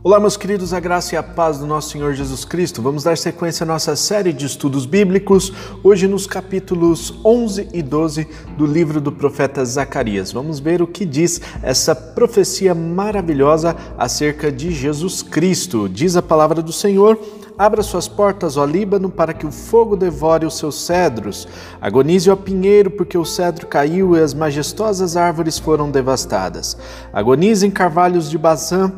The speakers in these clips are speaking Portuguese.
Olá, meus queridos, a graça e a paz do nosso Senhor Jesus Cristo. Vamos dar sequência à nossa série de estudos bíblicos, hoje nos capítulos 11 e 12 do livro do profeta Zacarias. Vamos ver o que diz essa profecia maravilhosa acerca de Jesus Cristo. Diz a palavra do Senhor. Abra suas portas, ó Líbano, para que o fogo devore os seus cedros. Agonize, ó pinheiro, porque o cedro caiu e as majestosas árvores foram devastadas. Agonizem carvalhos de Bazã,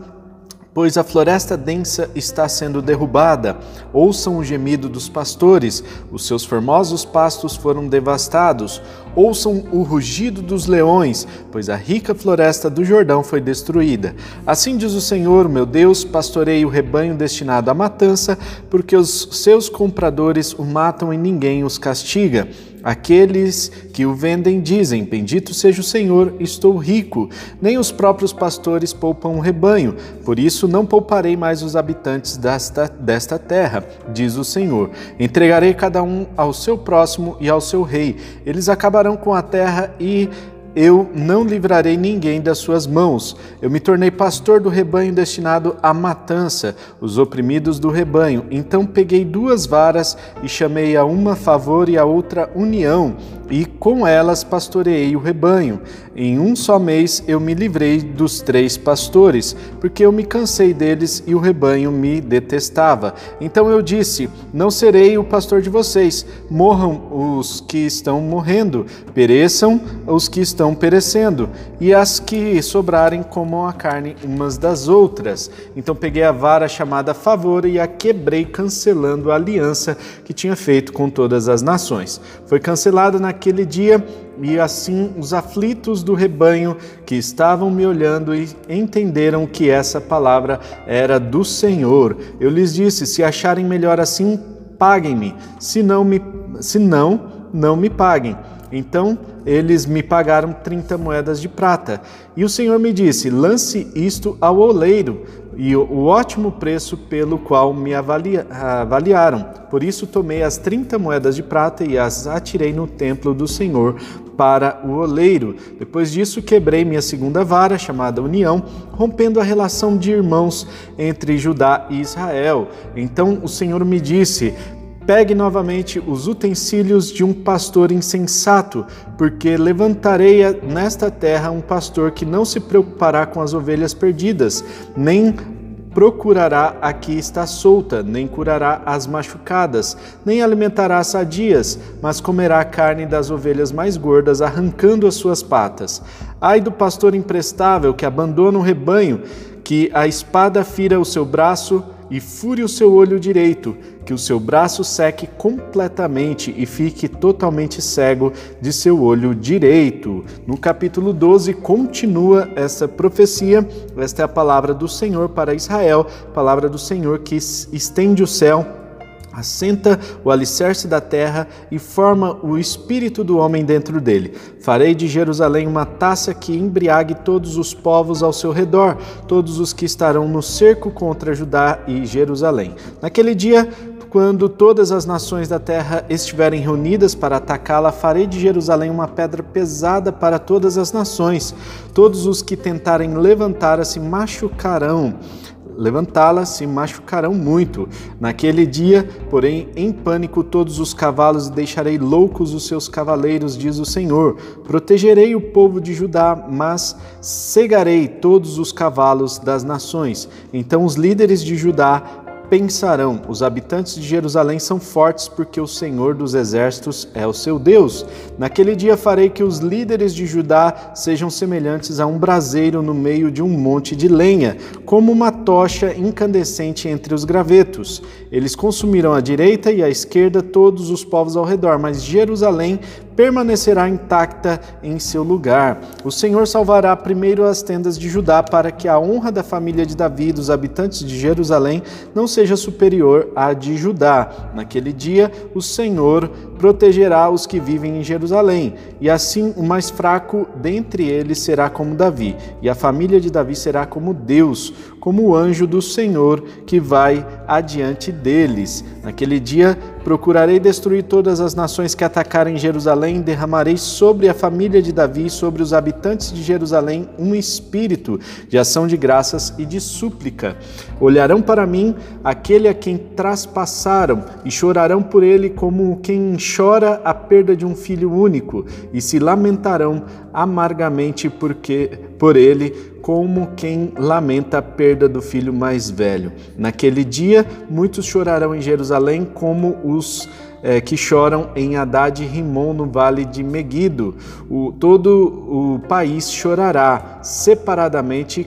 pois a floresta densa está sendo derrubada. Ouçam o gemido dos pastores, os seus formosos pastos foram devastados. Ouçam o rugido dos leões, pois a rica floresta do Jordão foi destruída. Assim diz o Senhor, meu Deus: pastorei o rebanho destinado à matança, porque os seus compradores o matam e ninguém os castiga. Aqueles que o vendem dizem: Bendito seja o Senhor, estou rico. Nem os próprios pastores poupam o rebanho, por isso não pouparei mais os habitantes desta, desta terra, diz o Senhor. Entregarei cada um ao seu próximo e ao seu rei. Eles acabarão com a terra e eu não livrarei ninguém das suas mãos. Eu me tornei pastor do rebanho destinado à matança, os oprimidos do rebanho. Então peguei duas varas e chamei a uma favor e a outra união, e com elas pastoreei o rebanho. Em um só mês eu me livrei dos três pastores, porque eu me cansei deles e o rebanho me detestava. Então eu disse: Não serei o pastor de vocês. Morram os que estão morrendo, pereçam os que estão perecendo, e as que sobrarem comam a carne umas das outras. Então peguei a vara chamada favor e a quebrei, cancelando a aliança que tinha feito com todas as nações. Foi cancelada na naquele dia, e assim os aflitos do rebanho que estavam me olhando e entenderam que essa palavra era do Senhor. Eu lhes disse: se acharem melhor assim, paguem-me, se não me se não, não me paguem. Então eles me pagaram 30 moedas de prata. E o Senhor me disse: lance isto ao oleiro, e o ótimo preço pelo qual me avalia, avaliaram. Por isso tomei as 30 moedas de prata e as atirei no templo do Senhor para o oleiro. Depois disso, quebrei minha segunda vara, chamada União, rompendo a relação de irmãos entre Judá e Israel. Então o Senhor me disse: Pegue novamente os utensílios de um pastor insensato, porque levantarei nesta terra um pastor que não se preocupará com as ovelhas perdidas, nem procurará a que está solta, nem curará as machucadas, nem alimentará as sadias, mas comerá a carne das ovelhas mais gordas, arrancando as suas patas. Ai do pastor imprestável que abandona o rebanho, que a espada fira o seu braço, e fure o seu olho direito, que o seu braço seque completamente e fique totalmente cego de seu olho direito. No capítulo 12 continua essa profecia. Esta é a palavra do Senhor para Israel, palavra do Senhor que estende o céu assenta o alicerce da terra e forma o espírito do homem dentro dele. Farei de Jerusalém uma taça que embriague todos os povos ao seu redor, todos os que estarão no cerco contra Judá e Jerusalém. Naquele dia, quando todas as nações da terra estiverem reunidas para atacá-la, farei de Jerusalém uma pedra pesada para todas as nações. Todos os que tentarem levantá-la se machucarão levantá-la se machucarão muito. Naquele dia, porém, em pânico todos os cavalos e deixarei loucos os seus cavaleiros, diz o Senhor. Protegerei o povo de Judá, mas cegarei todos os cavalos das nações. Então os líderes de Judá pensarão: os habitantes de Jerusalém são fortes porque o Senhor dos exércitos é o seu Deus. Naquele dia farei que os líderes de Judá sejam semelhantes a um braseiro no meio de um monte de lenha, como uma tocha incandescente entre os gravetos. Eles consumirão à direita e à esquerda todos os povos ao redor, mas Jerusalém permanecerá intacta em seu lugar. O Senhor salvará primeiro as tendas de Judá, para que a honra da família de Davi e dos habitantes de Jerusalém não seja superior à de Judá. Naquele dia, o Senhor protegerá os que vivem em Jerusalém, e assim o mais fraco dentre eles será como Davi, e a família de Davi será como Deus, como o anjo do Senhor que vai adiante deles. Naquele dia, Procurarei destruir todas as nações que atacarem Jerusalém, derramarei sobre a família de Davi, sobre os habitantes de Jerusalém, um espírito de ação de graças e de súplica. Olharão para mim aquele a quem traspassaram e chorarão por ele como quem chora a perda de um filho único, e se lamentarão amargamente porque por ele, como quem lamenta a perda do filho mais velho. Naquele dia, muitos chorarão em Jerusalém como os é, que choram em Haddad e Rimon no vale de Megido. O, todo o país chorará separadamente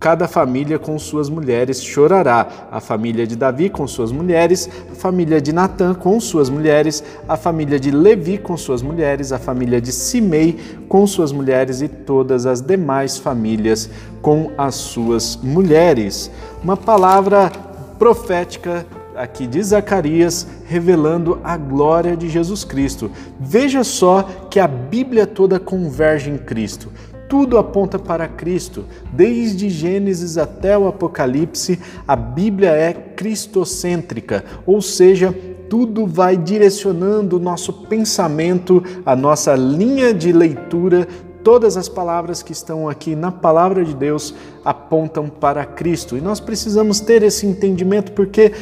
cada família com suas mulheres chorará. A família de Davi com suas mulheres, a família de Natã com suas mulheres, a família de Levi com suas mulheres, a família de Simei com suas mulheres e todas as demais famílias com as suas mulheres. Uma palavra profética aqui de Zacarias, revelando a glória de Jesus Cristo. Veja só que a Bíblia toda converge em Cristo tudo aponta para Cristo. Desde Gênesis até o Apocalipse, a Bíblia é cristocêntrica, ou seja, tudo vai direcionando o nosso pensamento, a nossa linha de leitura. Todas as palavras que estão aqui na palavra de Deus apontam para Cristo. E nós precisamos ter esse entendimento porque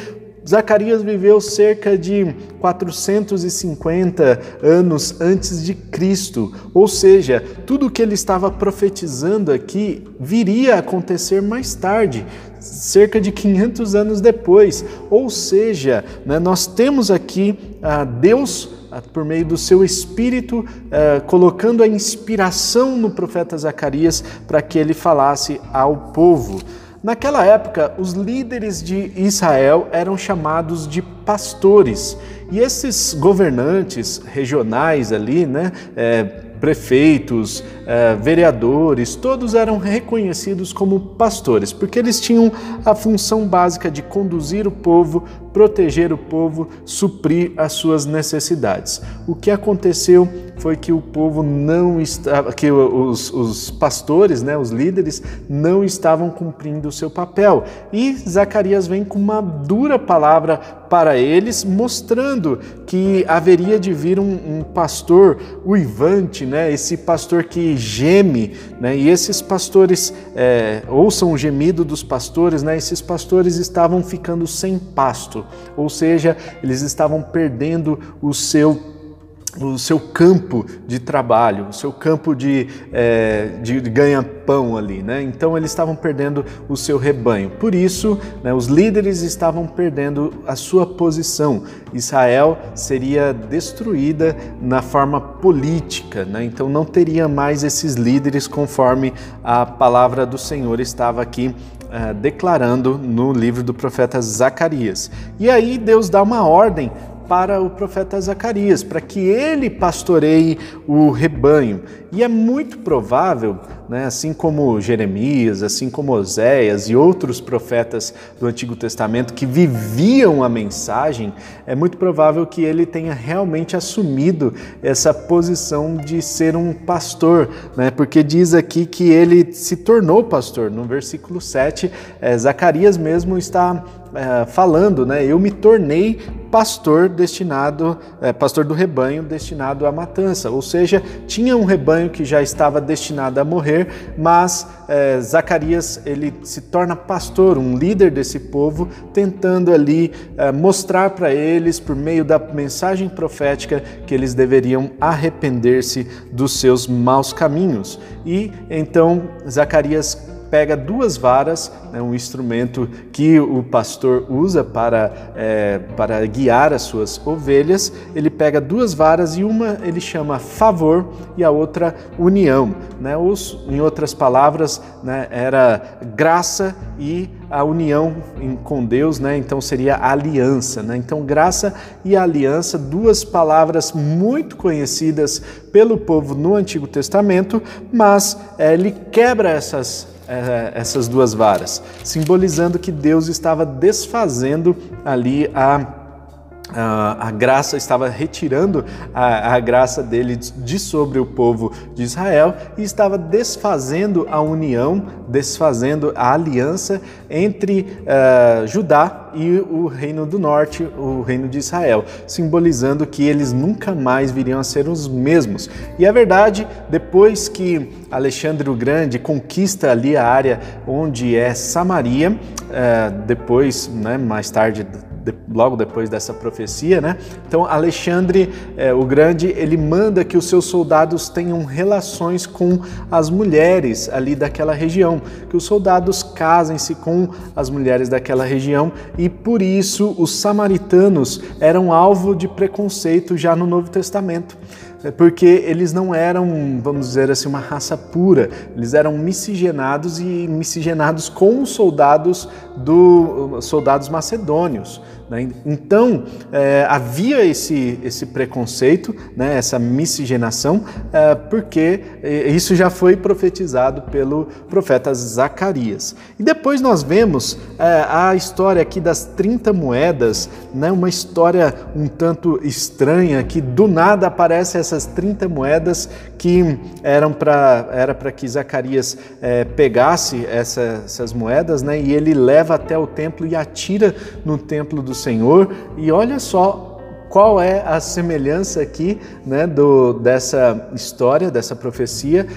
Zacarias viveu cerca de 450 anos antes de Cristo, ou seja, tudo o que ele estava profetizando aqui viria a acontecer mais tarde, cerca de 500 anos depois. Ou seja, né, nós temos aqui ah, Deus ah, por meio do seu espírito, ah, colocando a inspiração no profeta Zacarias para que ele falasse ao povo. Naquela época, os líderes de Israel eram chamados de pastores, e esses governantes regionais ali, né, é, prefeitos, eh, vereadores, todos eram reconhecidos como pastores, porque eles tinham a função básica de conduzir o povo, proteger o povo, suprir as suas necessidades. O que aconteceu foi que o povo não estava, que os, os pastores, né, os líderes, não estavam cumprindo o seu papel. E Zacarias vem com uma dura palavra para eles, mostrando que haveria de vir um, um pastor uivante, né, esse pastor que geme, né, e esses pastores é, ouçam o gemido dos pastores, né, esses pastores estavam ficando sem pasto, ou seja, eles estavam perdendo o seu o seu campo de trabalho, o seu campo de, é, de ganha-pão ali, né? Então eles estavam perdendo o seu rebanho. Por isso, né, os líderes estavam perdendo a sua posição. Israel seria destruída na forma política, né? Então não teria mais esses líderes conforme a palavra do Senhor estava aqui Uh, declarando no livro do profeta Zacarias. E aí Deus dá uma ordem para o profeta Zacarias, para que ele pastoreie o rebanho. E é muito provável, né, assim como Jeremias, assim como Oséias e outros profetas do Antigo Testamento que viviam a mensagem, é muito provável que ele tenha realmente assumido essa posição de ser um pastor, né, porque diz aqui que ele se tornou pastor. No versículo 7, é, Zacarias mesmo está é, falando, né? Eu me tornei pastor destinado, é, pastor do rebanho destinado à matança. Ou seja, tinha um rebanho que já estava destinado a morrer, mas é, Zacarias ele se torna pastor, um líder desse povo, tentando ali é, mostrar para eles, por meio da mensagem profética, que eles deveriam arrepender-se dos seus maus caminhos. E então Zacarias pega duas varas, né, um instrumento que o pastor usa para, é, para guiar as suas ovelhas. Ele pega duas varas e uma ele chama favor e a outra união. Né? Os, em outras palavras, né, era graça e a união com Deus, né? então seria aliança. Né? Então, graça e aliança, duas palavras muito conhecidas pelo povo no Antigo Testamento, mas é, ele quebra essas é, essas duas varas, simbolizando que Deus estava desfazendo ali a a graça estava retirando a, a, graça dele de sobre o povo de Israel e estava desfazendo a união, desfazendo a aliança entre uh, Judá e o reino do norte, o reino de Israel, simbolizando que eles nunca mais viriam a ser os mesmos. E a verdade, depois que Alexandre o Grande conquista ali a área onde é Samaria, uh, depois, né, mais tarde de, logo depois dessa profecia, né? Então Alexandre é, o Grande ele manda que os seus soldados tenham relações com as mulheres ali daquela região, que os soldados casem-se com as mulheres daquela região e por isso os samaritanos eram alvo de preconceito já no Novo Testamento porque eles não eram, vamos dizer assim, uma raça pura, eles eram miscigenados e miscigenados com os soldados do soldados macedônios. Né? Então, é, havia esse, esse preconceito, né, essa miscigenação, é, porque isso já foi profetizado pelo profeta Zacarias. E depois nós vemos é, a história aqui das 30 moedas, né, uma história um tanto estranha, que do nada aparecem essas 30 moedas que eram para era para que Zacarias é, pegasse essa, essas moedas né, e ele leva até o templo e atira no templo do Senhor. E olha só qual é a semelhança aqui né, do, dessa história, dessa profecia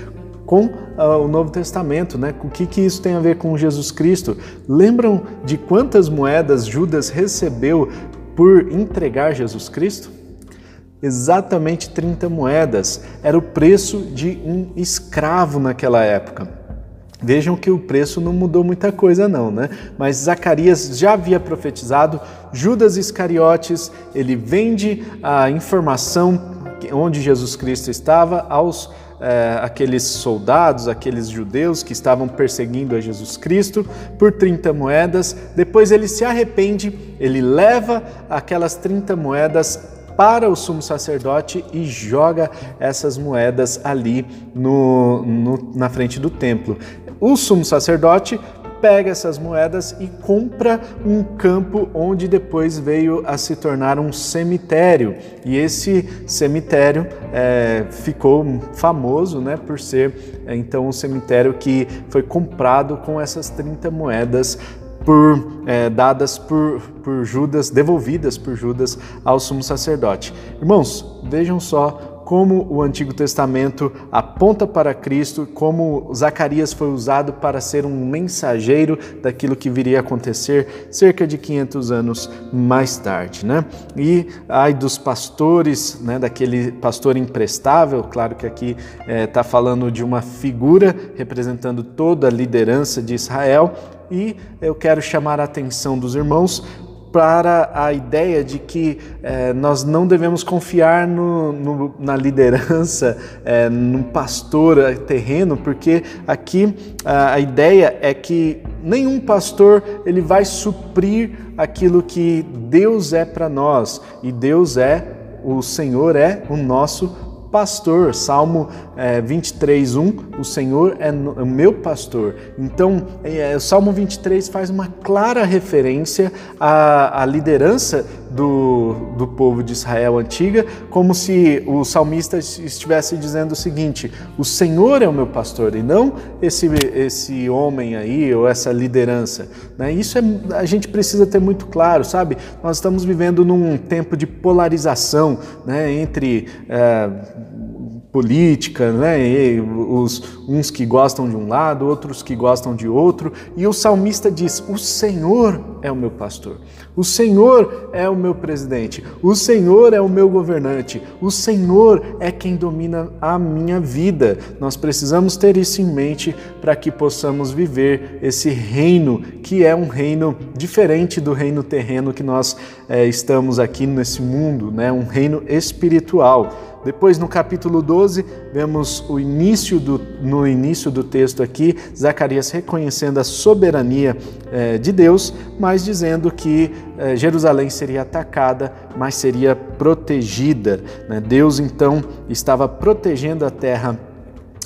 com uh, o Novo Testamento, né? O que, que isso tem a ver com Jesus Cristo? Lembram de quantas moedas Judas recebeu por entregar Jesus Cristo? Exatamente 30 moedas. Era o preço de um escravo naquela época. Vejam que o preço não mudou muita coisa não, né? Mas Zacarias já havia profetizado, Judas Iscariotes, ele vende a informação onde Jesus Cristo estava aos é, aqueles soldados, aqueles judeus que estavam perseguindo a Jesus Cristo por 30 moedas. Depois ele se arrepende, ele leva aquelas 30 moedas para o sumo sacerdote e joga essas moedas ali no, no, na frente do templo. O sumo sacerdote pega essas moedas e compra um campo onde depois veio a se tornar um cemitério. E esse cemitério é, ficou famoso né, por ser é, então um cemitério que foi comprado com essas 30 moedas por, é, dadas por, por Judas, devolvidas por Judas ao sumo sacerdote. Irmãos, vejam só como o Antigo Testamento aponta para Cristo, como Zacarias foi usado para ser um mensageiro daquilo que viria a acontecer cerca de 500 anos mais tarde, né? E ai dos pastores, né, daquele pastor imprestável, claro que aqui está é, tá falando de uma figura representando toda a liderança de Israel, e eu quero chamar a atenção dos irmãos para a ideia de que é, nós não devemos confiar no, no, na liderança, é, no pastor terreno, porque aqui a, a ideia é que nenhum pastor ele vai suprir aquilo que Deus é para nós e Deus é o Senhor é o nosso pastor. Salmo é, 23, 1, o Senhor é o meu pastor. Então, é, o Salmo 23 faz uma clara referência à, à liderança do, do povo de Israel antiga, como se o salmista estivesse dizendo o seguinte: o Senhor é o meu pastor e não esse, esse homem aí ou essa liderança. Né? Isso é, a gente precisa ter muito claro, sabe? Nós estamos vivendo num tempo de polarização né, entre. É, política, né? E os, uns que gostam de um lado, outros que gostam de outro. E o salmista diz: O Senhor é o meu pastor, o Senhor é o meu presidente, o Senhor é o meu governante, o Senhor é quem domina a minha vida. Nós precisamos ter isso em mente para que possamos viver esse reino que é um reino diferente do reino terreno que nós é, estamos aqui nesse mundo, né? Um reino espiritual. Depois, no capítulo 12, vemos o início do, no início do texto aqui, Zacarias reconhecendo a soberania eh, de Deus, mas dizendo que eh, Jerusalém seria atacada, mas seria protegida. Né? Deus, então, estava protegendo a terra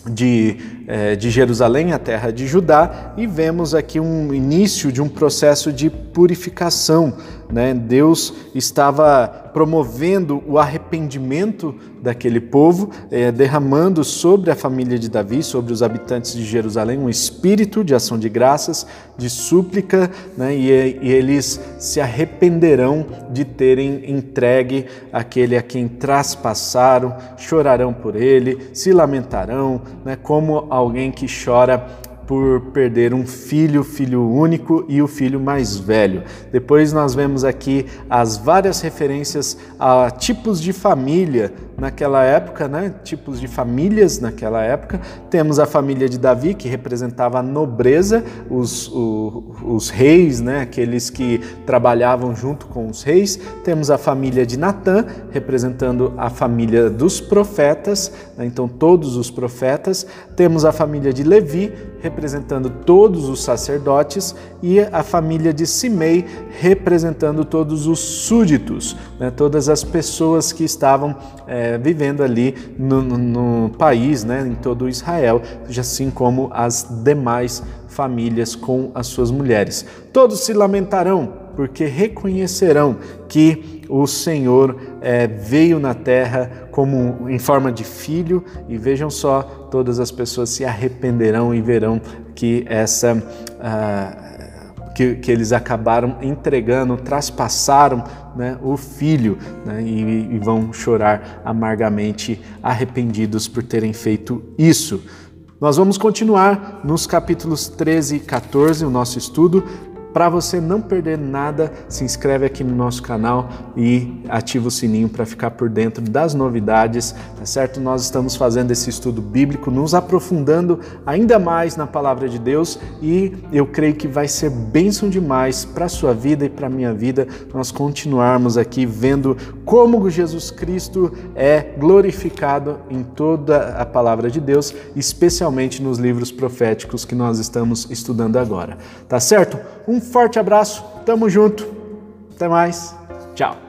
de de Jerusalém, a terra de Judá, e vemos aqui um início de um processo de purificação. Né? Deus estava promovendo o arrependimento daquele povo, eh, derramando sobre a família de Davi, sobre os habitantes de Jerusalém, um espírito de ação de graças, de súplica, né? e, e eles se arrependerão de terem entregue aquele a quem traspassaram, chorarão por ele, se lamentarão, né? como alguém que chora por perder um filho, filho único e o filho mais velho. Depois nós vemos aqui as várias referências a tipos de família naquela época, né? tipos de famílias naquela época. Temos a família de Davi, que representava a nobreza, os, o, os reis, né? aqueles que trabalhavam junto com os reis. Temos a família de Natã, representando a família dos profetas, né? então todos os profetas. Temos a família de Levi, representando todos os sacerdotes, e a família de Simei, representando todos os súditos, né? todas as pessoas que estavam. É, vivendo ali no, no, no país, né, em todo Israel, assim como as demais famílias com as suas mulheres. Todos se lamentarão porque reconhecerão que o Senhor é, veio na terra como em forma de filho e vejam só todas as pessoas se arrependerão e verão que essa uh, que, que eles acabaram entregando, traspassaram né, o filho né, e, e vão chorar amargamente, arrependidos por terem feito isso. Nós vamos continuar nos capítulos 13 e 14, o nosso estudo, para você não perder nada, se inscreve aqui no nosso canal e ativa o sininho para ficar por dentro das novidades, tá certo? Nós estamos fazendo esse estudo bíblico, nos aprofundando ainda mais na palavra de Deus e eu creio que vai ser bênção demais para a sua vida e para a minha vida nós continuarmos aqui vendo como Jesus Cristo é glorificado em toda a palavra de Deus, especialmente nos livros proféticos que nós estamos estudando agora. Tá certo? Um forte abraço, tamo junto, até mais, tchau.